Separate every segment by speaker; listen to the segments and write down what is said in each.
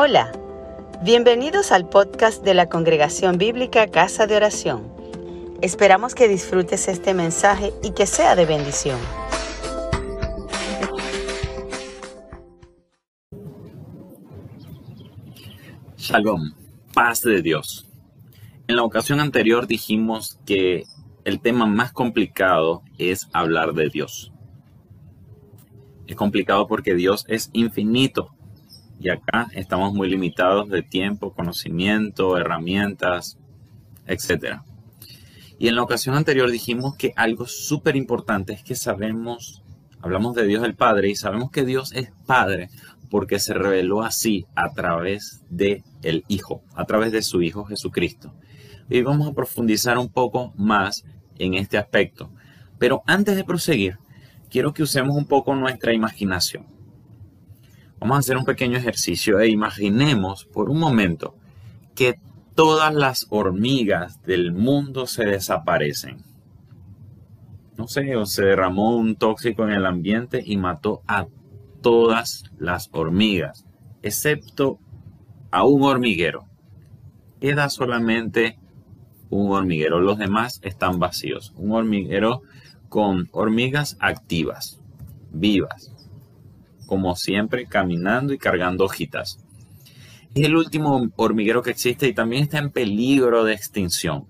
Speaker 1: Hola, bienvenidos al podcast de la Congregación Bíblica Casa de Oración. Esperamos que disfrutes este mensaje y que sea de bendición.
Speaker 2: Shalom, paz de Dios. En la ocasión anterior dijimos que el tema más complicado es hablar de Dios. Es complicado porque Dios es infinito y acá estamos muy limitados de tiempo, conocimiento, herramientas, etc. Y en la ocasión anterior dijimos que algo súper importante es que sabemos, hablamos de Dios el Padre y sabemos que Dios es Padre porque se reveló así a través de el Hijo, a través de su Hijo Jesucristo. Y vamos a profundizar un poco más en este aspecto. Pero antes de proseguir, quiero que usemos un poco nuestra imaginación. Vamos a hacer un pequeño ejercicio e imaginemos por un momento que todas las hormigas del mundo se desaparecen. No sé, o se derramó un tóxico en el ambiente y mató a todas las hormigas, excepto a un hormiguero. Queda solamente un hormiguero, los demás están vacíos. Un hormiguero con hormigas activas, vivas como siempre, caminando y cargando hojitas. Es el último hormiguero que existe y también está en peligro de extinción.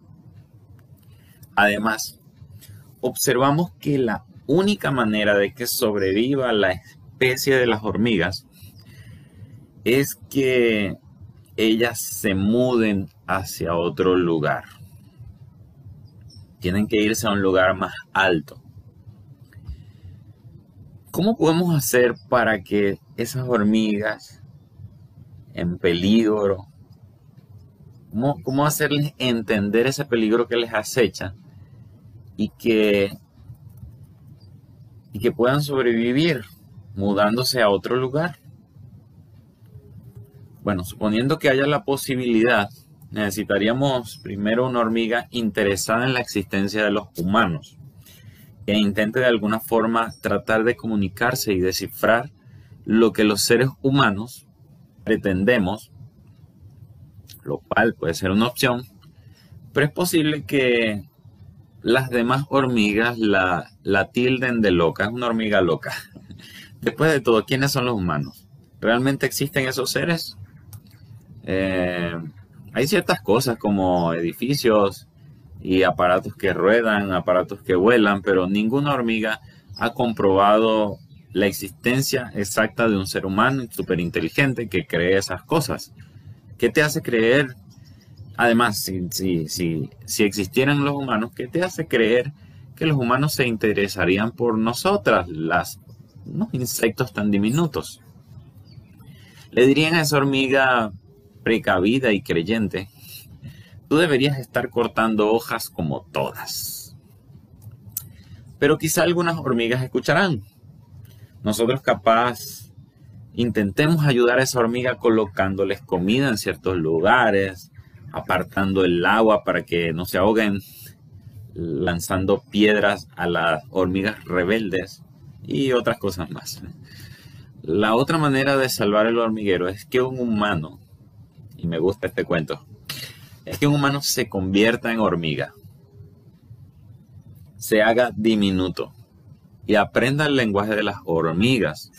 Speaker 2: Además, observamos que la única manera de que sobreviva la especie de las hormigas es que ellas se muden hacia otro lugar. Tienen que irse a un lugar más alto. ¿Cómo podemos hacer para que esas hormigas en peligro, cómo, hacerles entender ese peligro que les acecha y que, y que puedan sobrevivir mudándose a otro lugar? Bueno, suponiendo que haya la posibilidad, necesitaríamos primero una hormiga interesada en la existencia de los humanos que intente de alguna forma tratar de comunicarse y descifrar lo que los seres humanos pretendemos, lo cual puede ser una opción, pero es posible que las demás hormigas la, la tilden de loca, es una hormiga loca. Después de todo, ¿quiénes son los humanos? ¿Realmente existen esos seres? Eh, hay ciertas cosas como edificios, y aparatos que ruedan, aparatos que vuelan, pero ninguna hormiga ha comprobado la existencia exacta de un ser humano súper inteligente que cree esas cosas. ¿Qué te hace creer? Además, si, si, si, si existieran los humanos, ¿qué te hace creer que los humanos se interesarían por nosotras, las unos insectos tan diminutos? Le dirían a esa hormiga precavida y creyente Tú deberías estar cortando hojas como todas. Pero quizá algunas hormigas escucharán. Nosotros capaz intentemos ayudar a esa hormiga colocándoles comida en ciertos lugares, apartando el agua para que no se ahoguen, lanzando piedras a las hormigas rebeldes y otras cosas más. La otra manera de salvar el hormiguero es que un humano, y me gusta este cuento, es que un humano se convierta en hormiga, se haga diminuto y aprenda el lenguaje de las hormigas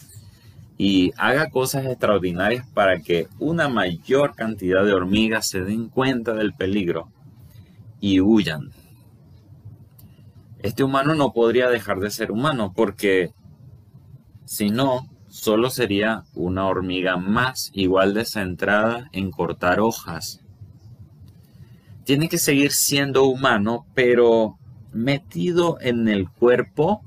Speaker 2: y haga cosas extraordinarias para que una mayor cantidad de hormigas se den cuenta del peligro y huyan. Este humano no podría dejar de ser humano porque si no, solo sería una hormiga más igual de centrada en cortar hojas tiene que seguir siendo humano, pero metido en el cuerpo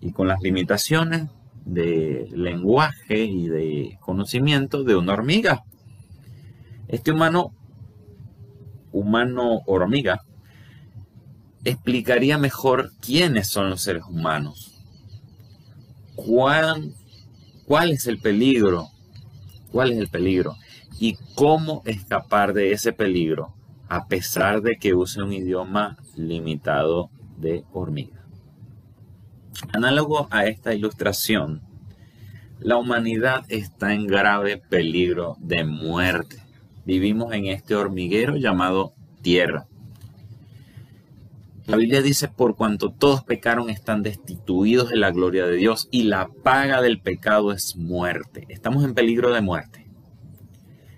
Speaker 2: y con las limitaciones de lenguaje y de conocimiento de una hormiga. Este humano, humano hormiga, explicaría mejor quiénes son los seres humanos, cuál, cuál es el peligro, cuál es el peligro y cómo escapar de ese peligro a pesar de que use un idioma limitado de hormiga. Análogo a esta ilustración, La humanidad está en grave peligro de muerte. Vivimos en este hormiguero llamado tierra. La Biblia dice, por cuanto todos pecaron, están destituidos de la gloria de Dios y la paga del pecado es muerte. Estamos en peligro de muerte.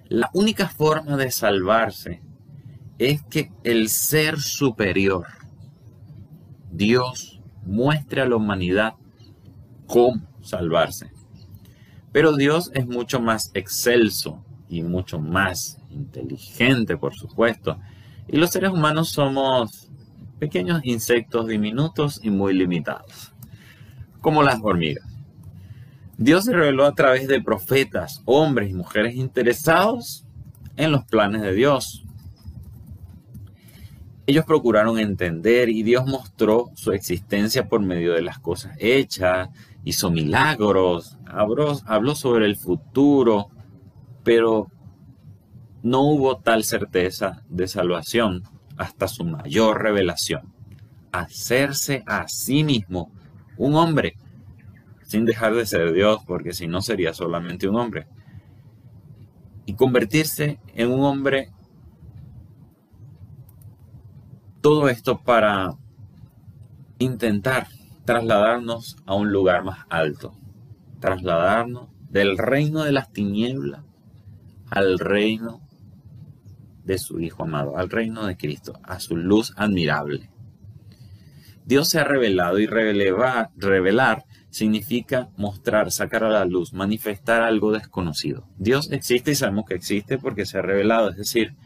Speaker 2: La única forma de salvarse es que el ser superior, Dios, muestre a la humanidad cómo salvarse. Pero Dios es mucho más excelso y mucho más inteligente, por supuesto. Y los seres humanos somos pequeños insectos diminutos y muy limitados, como las hormigas. Dios se reveló a través de profetas, hombres y mujeres interesados en los planes de Dios. Ellos procuraron entender y Dios mostró su existencia por medio de las cosas hechas, hizo milagros, habló, habló sobre el futuro, pero no hubo tal certeza de salvación hasta su mayor revelación, hacerse a sí mismo un hombre, sin dejar de ser Dios, porque si no sería solamente un hombre, y convertirse en un hombre, todo esto para intentar trasladarnos a un lugar más alto, trasladarnos del reino de las tinieblas al reino de su Hijo amado, al reino de Cristo, a su luz admirable. Dios se ha revelado y revelar, significa mostrar, sacar a la luz, manifestar algo desconocido. Dios existe y sabemos que existe porque se ha revelado, es decir,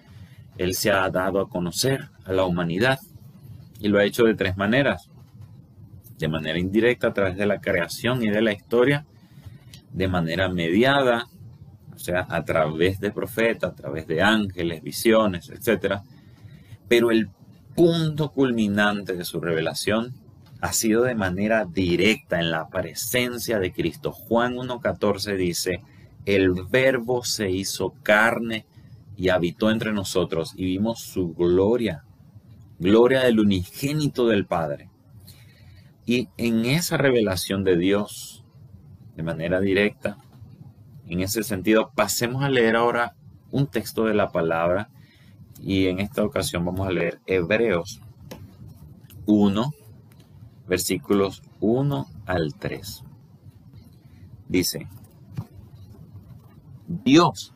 Speaker 2: Él se ha dado a conocer a la humanidad y lo ha hecho de tres maneras. De manera indirecta a través de la creación y de la historia, de manera mediada o sea, a través de profetas, a través de ángeles, visiones, etc. Pero el punto culminante de su revelación ha sido de manera directa en la presencia de Cristo. Juan 1.14 dice, el verbo se hizo carne y habitó entre nosotros y vimos su gloria, gloria del unigénito del Padre. Y en esa revelación de Dios, de manera directa, en ese sentido, pasemos a leer ahora un texto de la palabra y en esta ocasión vamos a leer Hebreos 1, versículos 1 al 3. Dice, Dios,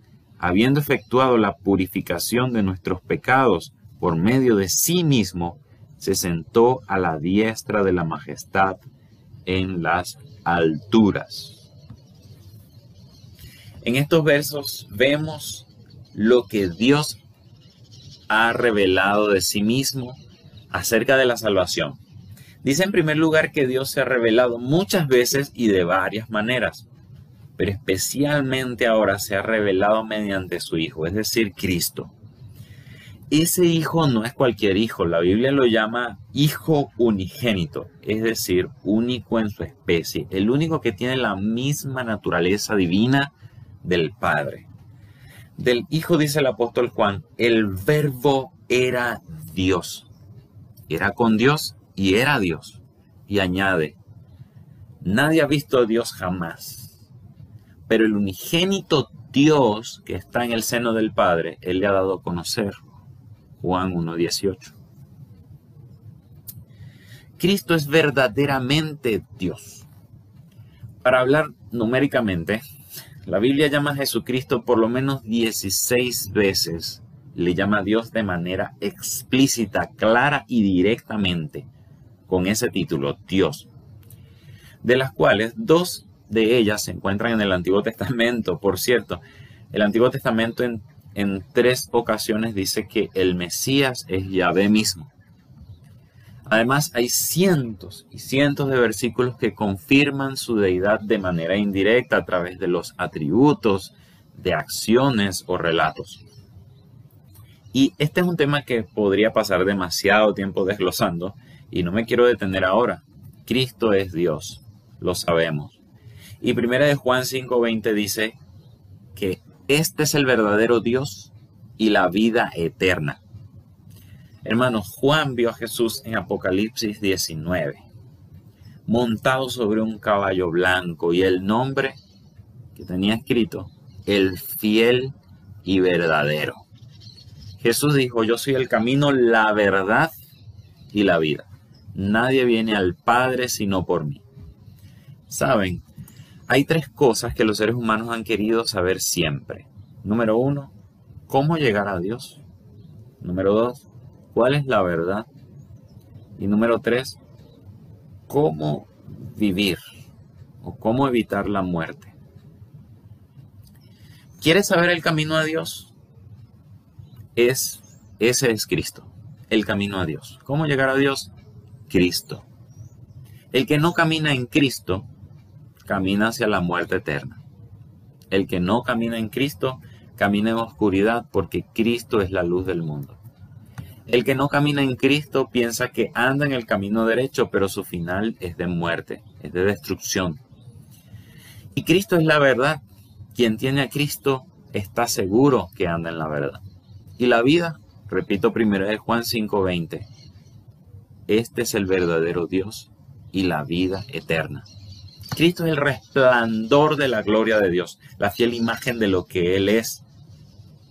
Speaker 2: habiendo efectuado la purificación de nuestros pecados por medio de sí mismo, se sentó a la diestra de la majestad en las alturas. En estos versos vemos lo que Dios ha revelado de sí mismo acerca de la salvación. Dice en primer lugar que Dios se ha revelado muchas veces y de varias maneras, pero especialmente ahora se ha revelado mediante su Hijo, es decir, Cristo. Ese Hijo no es cualquier Hijo, la Biblia lo llama Hijo unigénito, es decir, único en su especie, el único que tiene la misma naturaleza divina del Padre. Del Hijo dice el apóstol Juan, el verbo era Dios. Era con Dios y era Dios. Y añade, nadie ha visto a Dios jamás. Pero el unigénito Dios que está en el seno del Padre, Él le ha dado a conocer. Juan 1.18. Cristo es verdaderamente Dios. Para hablar numéricamente, la Biblia llama a Jesucristo por lo menos 16 veces. Le llama a Dios de manera explícita, clara y directamente con ese título, Dios. De las cuales dos de ellas se encuentran en el Antiguo Testamento. Por cierto, el Antiguo Testamento en, en tres ocasiones dice que el Mesías es Yahvé mismo. Además, hay cientos y cientos de versículos que confirman su deidad de manera indirecta a través de los atributos, de acciones o relatos. Y este es un tema que podría pasar demasiado tiempo desglosando y no me quiero detener ahora. Cristo es Dios, lo sabemos. Y primera de Juan 5:20 dice que este es el verdadero Dios y la vida eterna. Hermanos, Juan vio a Jesús en Apocalipsis 19, montado sobre un caballo blanco y el nombre que tenía escrito, el fiel y verdadero. Jesús dijo, yo soy el camino, la verdad y la vida. Nadie viene al Padre sino por mí. Saben, hay tres cosas que los seres humanos han querido saber siempre. Número uno, ¿cómo llegar a Dios? Número dos, cuál es la verdad. Y número tres, cómo vivir o cómo evitar la muerte. ¿Quieres saber el camino a Dios? Es, ese es Cristo, el camino a Dios. ¿Cómo llegar a Dios? Cristo. El que no camina en Cristo, camina hacia la muerte eterna. El que no camina en Cristo, camina en oscuridad porque Cristo es la luz del mundo. El que no camina en Cristo piensa que anda en el camino derecho, pero su final es de muerte, es de destrucción. Y Cristo es la verdad. Quien tiene a Cristo está seguro que anda en la verdad. Y la vida, repito primero de Juan 5:20, este es el verdadero Dios y la vida eterna. Cristo es el resplandor de la gloria de Dios, la fiel imagen de lo que Él es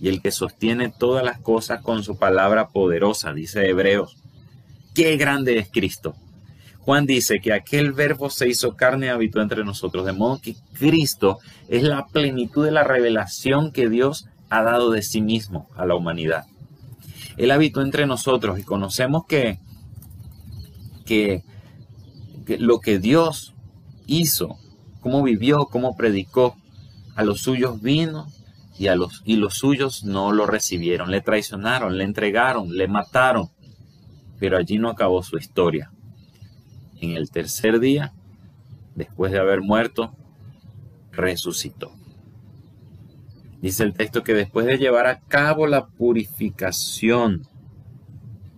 Speaker 2: y el que sostiene todas las cosas con su palabra poderosa, dice Hebreos. Qué grande es Cristo. Juan dice que aquel verbo se hizo carne y habitó entre nosotros, de modo que Cristo es la plenitud de la revelación que Dios ha dado de sí mismo a la humanidad. Él habitó entre nosotros y conocemos que, que, que lo que Dios hizo, cómo vivió, cómo predicó, a los suyos vino y, a los, y los suyos no lo recibieron, le traicionaron, le entregaron, le mataron. Pero allí no acabó su historia. En el tercer día, después de haber muerto, resucitó. Dice el texto que después de llevar a cabo la purificación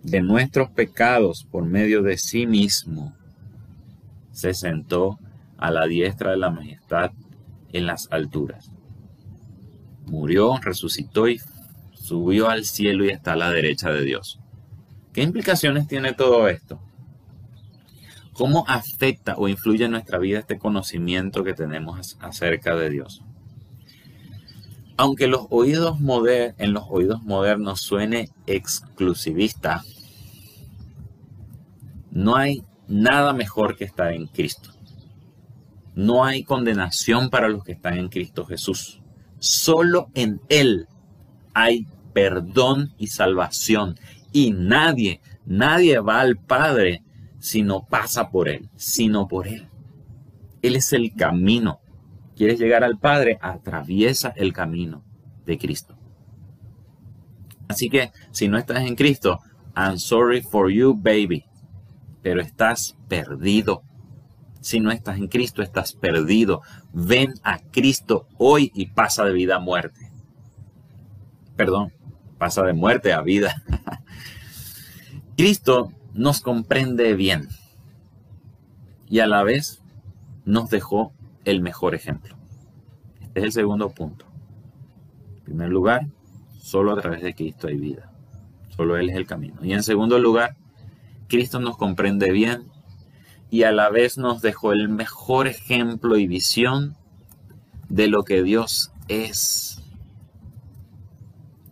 Speaker 2: de nuestros pecados por medio de sí mismo, se sentó a la diestra de la majestad en las alturas murió, resucitó y subió al cielo y está a la derecha de Dios. ¿Qué implicaciones tiene todo esto? ¿Cómo afecta o influye en nuestra vida este conocimiento que tenemos acerca de Dios? Aunque en los oídos modernos suene exclusivista, no hay nada mejor que estar en Cristo. No hay condenación para los que están en Cristo Jesús. Solo en Él hay perdón y salvación. Y nadie, nadie va al Padre si no pasa por Él, sino por Él. Él es el camino. ¿Quieres llegar al Padre? Atraviesa el camino de Cristo. Así que si no estás en Cristo, I'm sorry for you, baby. Pero estás perdido. Si no estás en Cristo, estás perdido. Ven a Cristo hoy y pasa de vida a muerte. Perdón, pasa de muerte a vida. Cristo nos comprende bien y a la vez nos dejó el mejor ejemplo. Este es el segundo punto. En primer lugar, solo a través de Cristo hay vida. Solo Él es el camino. Y en segundo lugar, Cristo nos comprende bien y a la vez nos dejó el mejor ejemplo y visión de lo que Dios es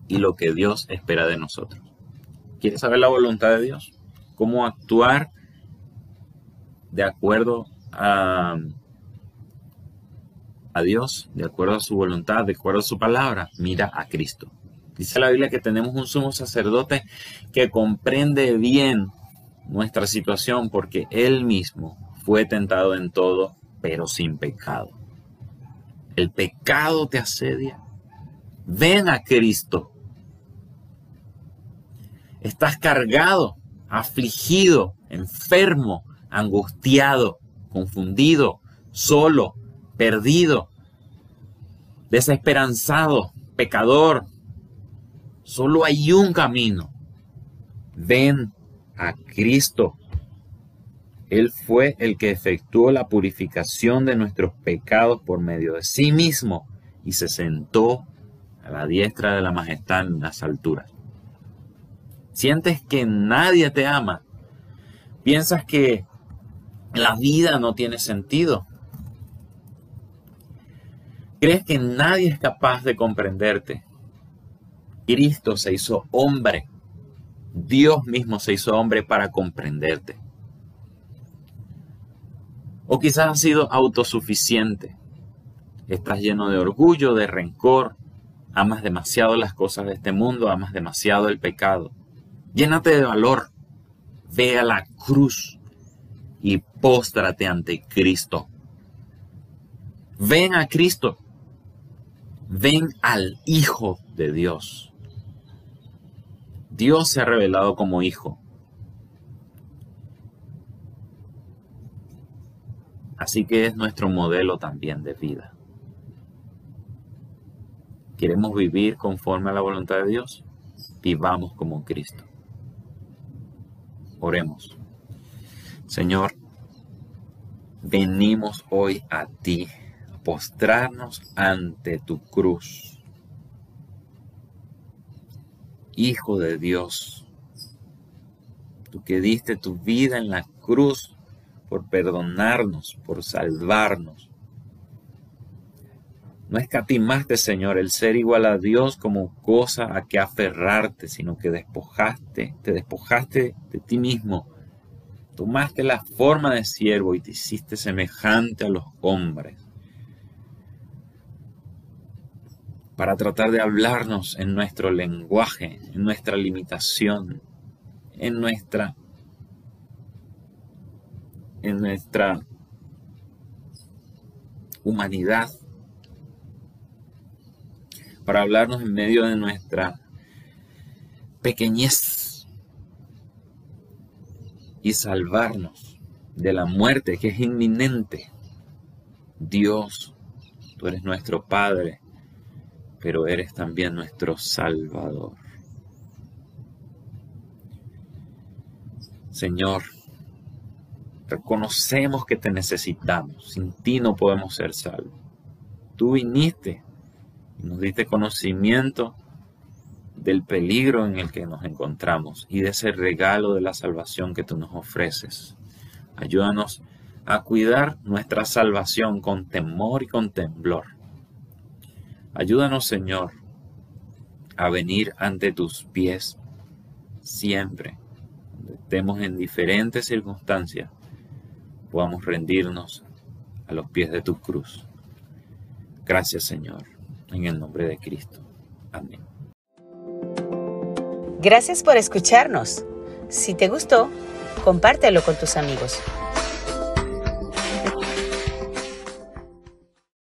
Speaker 2: y lo que Dios espera de nosotros. ¿Quieres saber la voluntad de Dios? ¿Cómo actuar de acuerdo a, a Dios, de acuerdo a su voluntad, de acuerdo a su palabra? Mira a Cristo. Dice la Biblia que tenemos un sumo sacerdote que comprende bien nuestra situación porque Él mismo fue tentado en todo, pero sin pecado. El pecado te asedia. Ven a Cristo. Estás cargado, afligido, enfermo, angustiado, confundido, solo, perdido, desesperanzado, pecador. Solo hay un camino. Ven a Cristo. Él fue el que efectuó la purificación de nuestros pecados por medio de sí mismo y se sentó a la diestra de la majestad en las alturas. Sientes que nadie te ama. Piensas que la vida no tiene sentido. Crees que nadie es capaz de comprenderte. Cristo se hizo hombre. Dios mismo se hizo hombre para comprenderte. O quizás has sido autosuficiente. Estás lleno de orgullo, de rencor. Amas demasiado las cosas de este mundo, amas demasiado el pecado. Llénate de valor. Ve a la cruz y póstrate ante Cristo. Ven a Cristo. Ven al Hijo de Dios. Dios se ha revelado como Hijo. Así que es nuestro modelo también de vida. ¿Queremos vivir conforme a la voluntad de Dios? Vivamos como Cristo. Oremos. Señor, venimos hoy a ti, a postrarnos ante tu cruz. Hijo de Dios, tú que diste tu vida en la cruz por perdonarnos, por salvarnos. No escatimaste, Señor, el ser igual a Dios como cosa a que aferrarte, sino que despojaste, te despojaste de ti mismo. Tomaste la forma de siervo y te hiciste semejante a los hombres. Para tratar de hablarnos en nuestro lenguaje, en nuestra limitación, en nuestra en nuestra humanidad para hablarnos en medio de nuestra pequeñez y salvarnos de la muerte que es inminente. Dios, tú eres nuestro Padre, pero eres también nuestro Salvador. Señor, reconocemos que te necesitamos. Sin ti no podemos ser salvos. Tú viniste nos diste conocimiento del peligro en el que nos encontramos y de ese regalo de la salvación que tú nos ofreces. Ayúdanos a cuidar nuestra salvación con temor y con temblor. Ayúdanos, Señor, a venir ante tus pies siempre, estemos en diferentes circunstancias, podamos rendirnos a los pies de tu cruz. Gracias, Señor en el nombre de Cristo. Amén.
Speaker 1: Gracias por escucharnos. Si te gustó, compártelo con tus amigos.